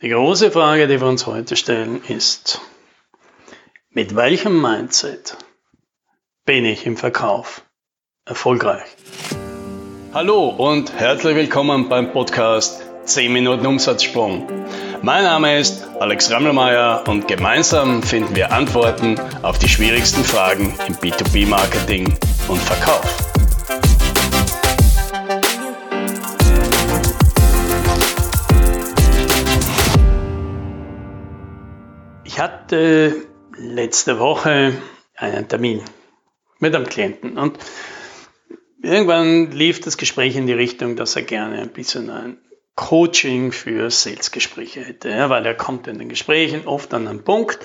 Die große Frage, die wir uns heute stellen, ist, mit welchem Mindset bin ich im Verkauf erfolgreich? Hallo und herzlich willkommen beim Podcast 10 Minuten Umsatzsprung. Mein Name ist Alex Rammelmeier und gemeinsam finden wir Antworten auf die schwierigsten Fragen im B2B-Marketing und Verkauf. Ich hatte letzte Woche einen Termin mit einem Klienten und irgendwann lief das Gespräch in die Richtung, dass er gerne ein bisschen ein Coaching für Salesgespräche hätte, ja, weil er kommt in den Gesprächen oft an einen Punkt,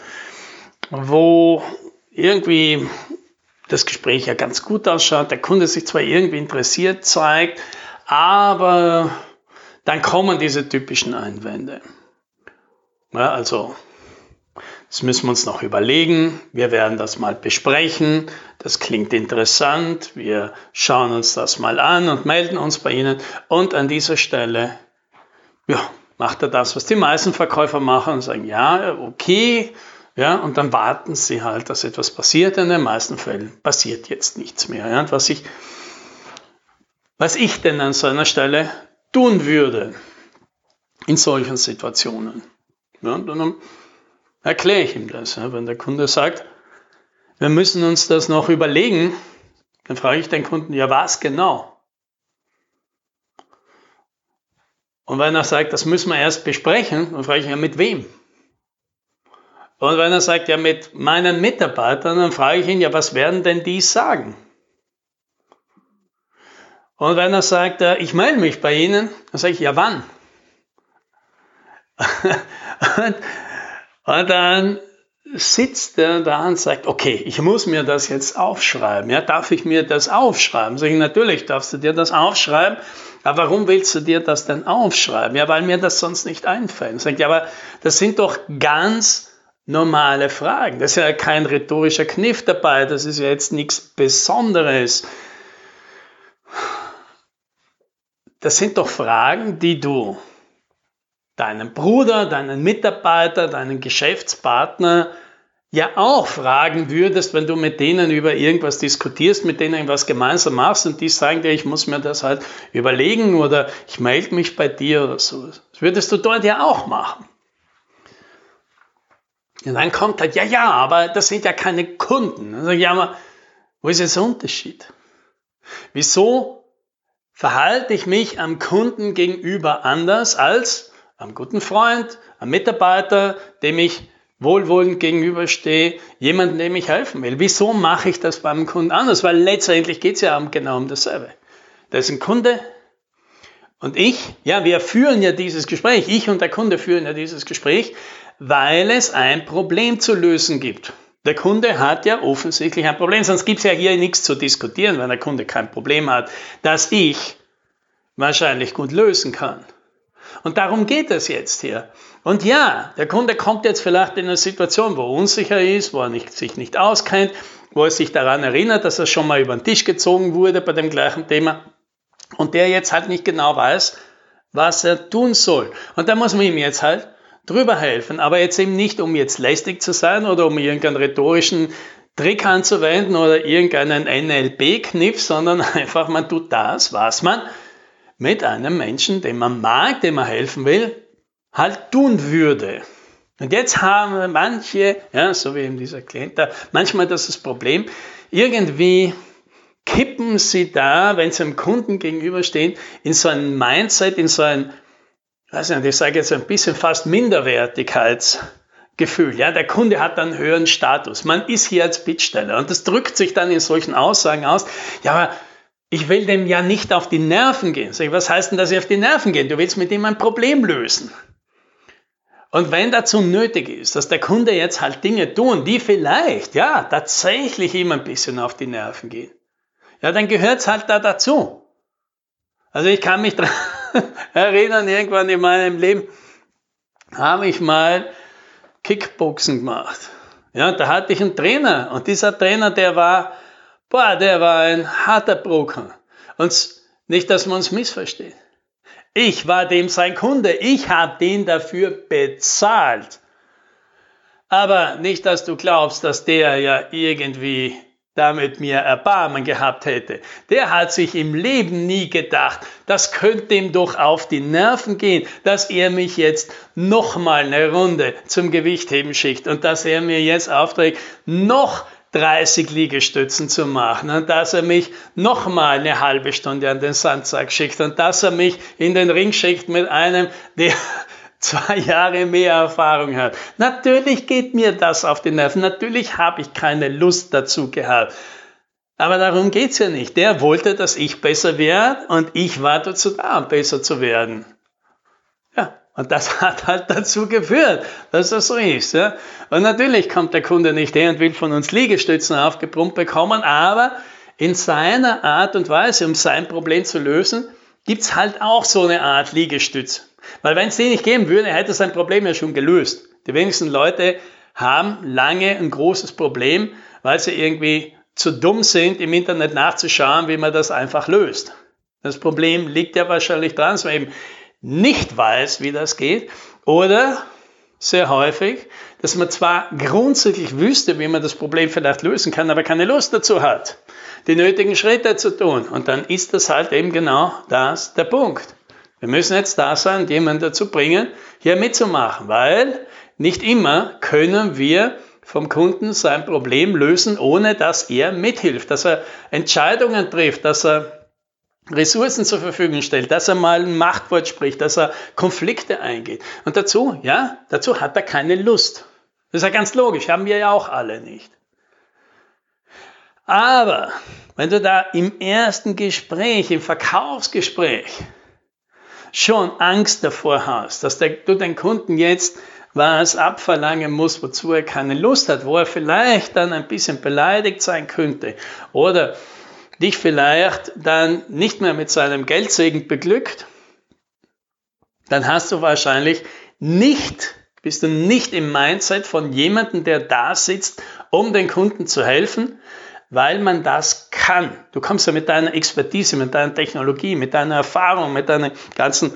wo irgendwie das Gespräch ja ganz gut ausschaut, der Kunde sich zwar irgendwie interessiert zeigt, aber dann kommen diese typischen Einwände. Ja, also das müssen wir uns noch überlegen. Wir werden das mal besprechen. Das klingt interessant. Wir schauen uns das mal an und melden uns bei Ihnen. Und an dieser Stelle, ja, macht er das, was die meisten Verkäufer machen und sagen, ja, okay. Ja, und dann warten sie halt, dass etwas passiert. In den meisten Fällen passiert jetzt nichts mehr. Ja, und was ich, was ich denn an so einer Stelle tun würde in solchen Situationen. Ja, dann erkläre ich ihm das. Wenn der Kunde sagt, wir müssen uns das noch überlegen, dann frage ich den Kunden, ja was genau? Und wenn er sagt, das müssen wir erst besprechen, dann frage ich, ja mit wem? Und wenn er sagt, ja mit meinen Mitarbeitern, dann frage ich ihn, ja was werden denn die sagen? Und wenn er sagt, ich melde mich bei Ihnen, dann sage ich, ja wann? und und dann sitzt er da und sagt, okay, ich muss mir das jetzt aufschreiben. Ja, darf ich mir das aufschreiben? Sag ich, natürlich darfst du dir das aufschreiben. Aber warum willst du dir das denn aufschreiben? Ja, weil mir das sonst nicht einfällt. Sag ich, aber das sind doch ganz normale Fragen. Das ist ja kein rhetorischer Kniff dabei. Das ist ja jetzt nichts Besonderes. Das sind doch Fragen, die du deinen Bruder, deinen Mitarbeiter, deinen Geschäftspartner ja auch fragen würdest, wenn du mit denen über irgendwas diskutierst, mit denen irgendwas gemeinsam machst und die sagen dir, ich muss mir das halt überlegen oder ich melde mich bei dir oder so. Das würdest du dort ja auch machen. Und dann kommt halt, ja, ja, aber das sind ja keine Kunden. Dann sage ich, ja, aber wo ist jetzt der Unterschied? Wieso verhalte ich mich am Kunden gegenüber anders als einem guten Freund, einem Mitarbeiter, dem ich wohlwollend gegenüberstehe, jemandem, dem ich helfen will. Wieso mache ich das beim Kunden anders? Weil letztendlich geht es ja genau um dasselbe. Da ist ein Kunde und ich, ja, wir führen ja dieses Gespräch, ich und der Kunde führen ja dieses Gespräch, weil es ein Problem zu lösen gibt. Der Kunde hat ja offensichtlich ein Problem, sonst gibt es ja hier nichts zu diskutieren, wenn der Kunde kein Problem hat, das ich wahrscheinlich gut lösen kann. Und darum geht es jetzt hier. Und ja, der Kunde kommt jetzt vielleicht in eine Situation, wo er unsicher ist, wo er nicht, sich nicht auskennt, wo er sich daran erinnert, dass er schon mal über den Tisch gezogen wurde bei dem gleichen Thema und der jetzt halt nicht genau weiß, was er tun soll. Und da muss man ihm jetzt halt drüber helfen, aber jetzt eben nicht, um jetzt lästig zu sein oder um irgendeinen rhetorischen Trick anzuwenden oder irgendeinen NLP-Kniff, sondern einfach, man tut das, was man mit einem Menschen, dem man mag, dem man helfen will, halt tun würde. Und jetzt haben manche, ja, so wie eben dieser Klient da, manchmal das ist das Problem, irgendwie kippen sie da, wenn sie einem Kunden gegenüberstehen, in so ein Mindset, in so ein, weiß nicht, ich sage jetzt ein bisschen fast Minderwertigkeitsgefühl. Ja, der Kunde hat einen höheren Status. Man ist hier als Bittsteller und das drückt sich dann in solchen Aussagen aus. Ja, aber ich will dem ja nicht auf die Nerven gehen. Sag ich, was heißt denn, dass ich auf die Nerven gehe? Du willst mit ihm ein Problem lösen. Und wenn dazu nötig ist, dass der Kunde jetzt halt Dinge tun, die vielleicht, ja, tatsächlich ihm ein bisschen auf die Nerven gehen, ja, dann gehört es halt da dazu. Also ich kann mich daran erinnern, irgendwann in meinem Leben habe ich mal Kickboxen gemacht. Ja, da hatte ich einen Trainer und dieser Trainer, der war Boah, der war ein harter Brocken. Und nicht, dass wir uns missverstehen. Ich war dem sein Kunde. Ich habe den dafür bezahlt. Aber nicht, dass du glaubst, dass der ja irgendwie damit mir Erbarmen gehabt hätte. Der hat sich im Leben nie gedacht, das könnte ihm doch auf die Nerven gehen, dass er mich jetzt nochmal eine Runde zum Gewichtheben schickt und dass er mir jetzt aufträgt, noch 30 Liegestützen zu machen und dass er mich nochmal eine halbe Stunde an den Sandsack schickt und dass er mich in den Ring schickt mit einem, der zwei Jahre mehr Erfahrung hat. Natürlich geht mir das auf die Nerven. Natürlich habe ich keine Lust dazu gehabt. Aber darum geht's ja nicht. Der wollte, dass ich besser werde und ich war dazu da, besser zu werden. Und das hat halt dazu geführt, dass das so ist. Ja. Und natürlich kommt der Kunde nicht her und will von uns Liegestützen aufgebrummt bekommen, aber in seiner Art und Weise, um sein Problem zu lösen, gibt's halt auch so eine Art Liegestütz. Weil wenn es die nicht geben würde, hätte sein Problem ja schon gelöst. Die wenigsten Leute haben lange ein großes Problem, weil sie irgendwie zu dumm sind, im Internet nachzuschauen, wie man das einfach löst. Das Problem liegt ja wahrscheinlich dran, dass man eben nicht weiß, wie das geht, oder sehr häufig, dass man zwar grundsätzlich wüsste, wie man das Problem vielleicht lösen kann, aber keine Lust dazu hat, die nötigen Schritte zu tun. Und dann ist das halt eben genau das der Punkt. Wir müssen jetzt da sein, jemanden dazu bringen, hier mitzumachen, weil nicht immer können wir vom Kunden sein Problem lösen, ohne dass er mithilft, dass er Entscheidungen trifft, dass er Ressourcen zur Verfügung stellt, dass er mal ein Machtwort spricht, dass er Konflikte eingeht. Und dazu, ja, dazu hat er keine Lust. Das ist ja ganz logisch, haben wir ja auch alle nicht. Aber wenn du da im ersten Gespräch, im Verkaufsgespräch, schon Angst davor hast, dass der, du den Kunden jetzt was abverlangen musst, wozu er keine Lust hat, wo er vielleicht dann ein bisschen beleidigt sein könnte oder dich vielleicht dann nicht mehr mit seinem Geldsegen beglückt, dann hast du wahrscheinlich nicht, bist du nicht im Mindset von jemandem, der da sitzt, um den Kunden zu helfen, weil man das kann. Du kommst ja mit deiner Expertise, mit deiner Technologie, mit deiner Erfahrung, mit deinen ganzen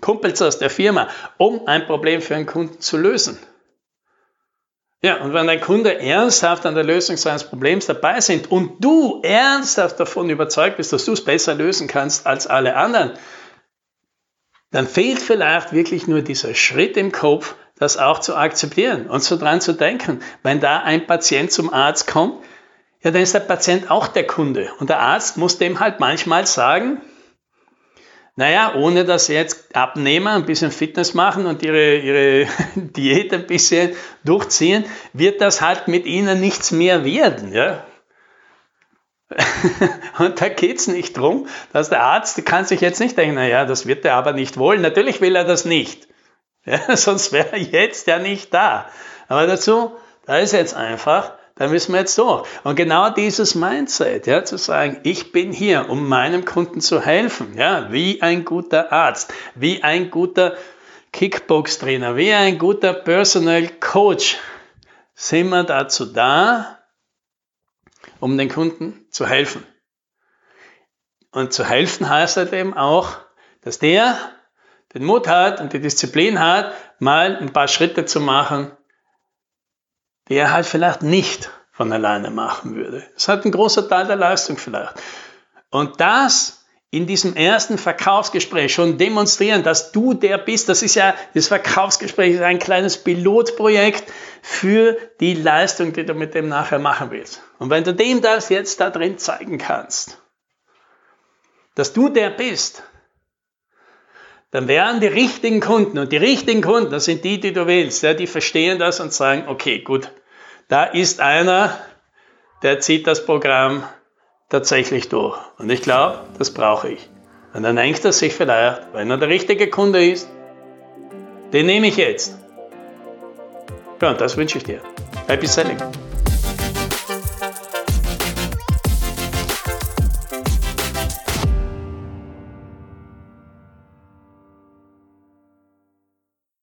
Kumpels aus der Firma, um ein Problem für einen Kunden zu lösen. Ja, und wenn dein Kunde ernsthaft an der Lösung seines Problems dabei sind und du ernsthaft davon überzeugt bist, dass du es besser lösen kannst als alle anderen, dann fehlt vielleicht wirklich nur dieser Schritt im Kopf, das auch zu akzeptieren und so dran zu denken. Wenn da ein Patient zum Arzt kommt, ja, dann ist der Patient auch der Kunde. Und der Arzt muss dem halt manchmal sagen, naja, ohne dass sie jetzt Abnehmer ein bisschen Fitness machen und ihre, ihre Diät ein bisschen durchziehen, wird das halt mit ihnen nichts mehr werden. Ja? Und da geht's nicht drum, dass der Arzt kann sich jetzt nicht denken, naja, das wird er aber nicht wollen. Natürlich will er das nicht. Ja, sonst wäre er jetzt ja nicht da. Aber dazu, da ist jetzt einfach, da müssen wir jetzt durch. Und genau dieses Mindset, ja, zu sagen, ich bin hier, um meinem Kunden zu helfen, ja, wie ein guter Arzt, wie ein guter Kickbox-Trainer, wie ein guter Personal Coach, sind wir dazu da, um den Kunden zu helfen. Und zu helfen heißt halt eben auch, dass der den Mut hat und die Disziplin hat, mal ein paar Schritte zu machen, die er halt vielleicht nicht von alleine machen würde. Das hat ein großer Teil der Leistung vielleicht. Und das in diesem ersten Verkaufsgespräch schon demonstrieren, dass du der bist, das ist ja, das Verkaufsgespräch ist ein kleines Pilotprojekt für die Leistung, die du mit dem nachher machen willst. Und wenn du dem das jetzt da drin zeigen kannst, dass du der bist, dann wären die richtigen Kunden und die richtigen Kunden, das sind die, die du willst, ja, die verstehen das und sagen, okay, gut, da ist einer, der zieht das Programm tatsächlich durch. Und ich glaube, das brauche ich. Und dann denkt er sich vielleicht, wenn er der richtige Kunde ist, den nehme ich jetzt. Ja, und das wünsche ich dir. Happy Selling.